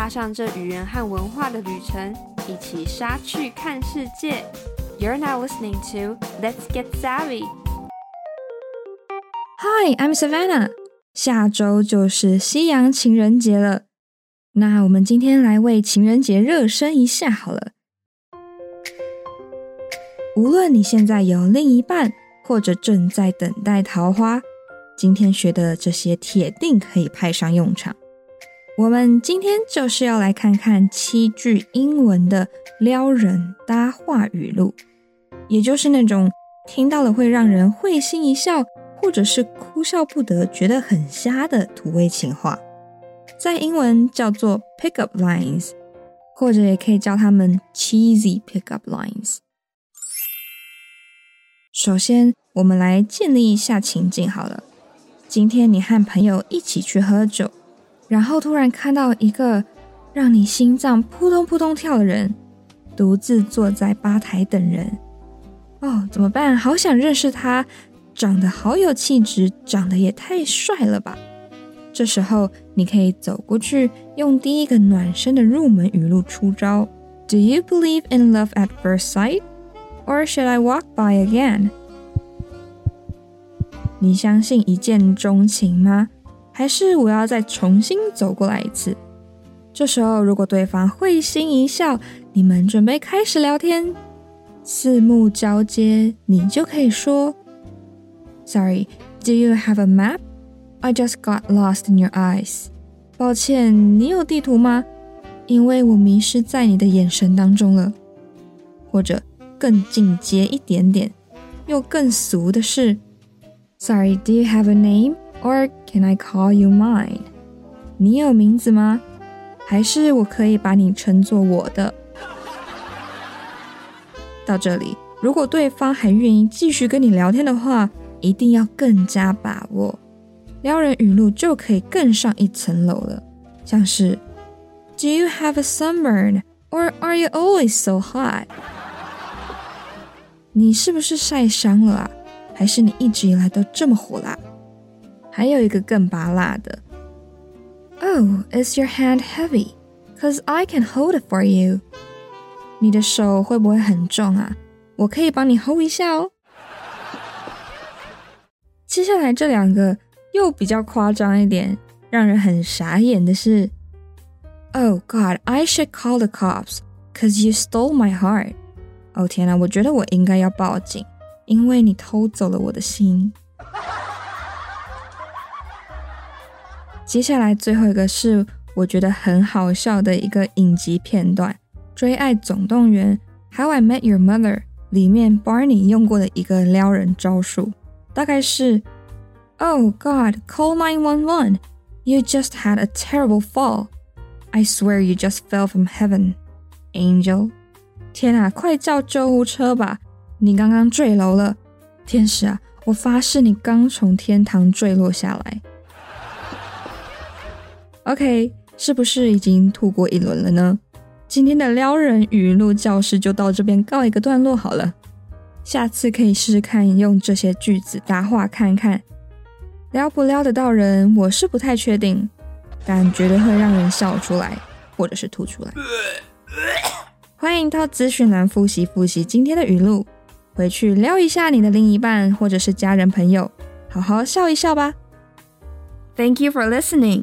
踏上这语言和文化的旅程，一起杀去看世界。You're now listening to Let's Get Savvy. Hi, I'm Savannah. 下周就是西洋情人节了，那我们今天来为情人节热身一下好了。无论你现在有另一半，或者正在等待桃花，今天学的这些铁定可以派上用场。我们今天就是要来看看七句英文的撩人搭话语录，也就是那种听到了会让人会心一笑，或者是哭笑不得，觉得很瞎的土味情话，在英文叫做 pickup lines，或者也可以叫他们 cheesy pickup lines。首先，我们来建立一下情境好了。今天你和朋友一起去喝酒。然后突然看到一个让你心脏扑通扑通跳的人，独自坐在吧台等人。哦，怎么办？好想认识他，长得好有气质，长得也太帅了吧！这时候你可以走过去，用第一个暖身的入门语录出招。Do you believe in love at first sight, or should I walk by again？你相信一见钟情吗？还是我要再重新走过来一次？这时候，如果对方会心一笑，你们准备开始聊天，四目交接，你就可以说：“Sorry, do you have a map? I just got lost in your eyes.” 抱歉，你有地图吗？因为我迷失在你的眼神当中了。或者更进阶一点点，又更俗的是：“Sorry, do you have a name?” Or can I call you mine？你有名字吗？还是我可以把你称作我的？到这里，如果对方还愿意继续跟你聊天的话，一定要更加把握，撩人语录就可以更上一层楼了。像是 Do you have a sunburn? Or are you always so hot？你是不是晒伤了啊？还是你一直以来都这么火辣？还有一个更拔辣的，Oh, is your hand heavy? Cause I can hold it for you. 你的手会不会很重啊？我可以帮你 hold 一下哦。接下来这两个又比较夸张一点，让人很傻眼的是，Oh God, I should call the cops, cause you stole my heart. 哦天哪，我觉得我应该要报警，因为你偷走了我的心。 接下来最后一个是我觉得很好笑的一个影集片段，《追爱总动员》（How I Met Your Mother） 里面 Barney 用过的一个撩人招数，大概是：“Oh God, call nine one one! You just had a terrible fall. I swear you just fell from heaven, angel.” 天啊，快叫救护车吧！你刚刚坠楼了，天使啊！我发誓你刚从天堂坠落下来。OK，是不是已经吐过一轮了呢？今天的撩人语录教室就到这边告一个段落好了。下次可以试试看用这些句子搭话看看，撩不撩得到人，我是不太确定，但绝对会让人笑出来，或者是吐出来。欢迎到资讯栏复习复习今天的语录，回去撩一下你的另一半或者是家人朋友，好好笑一笑吧。Thank you for listening.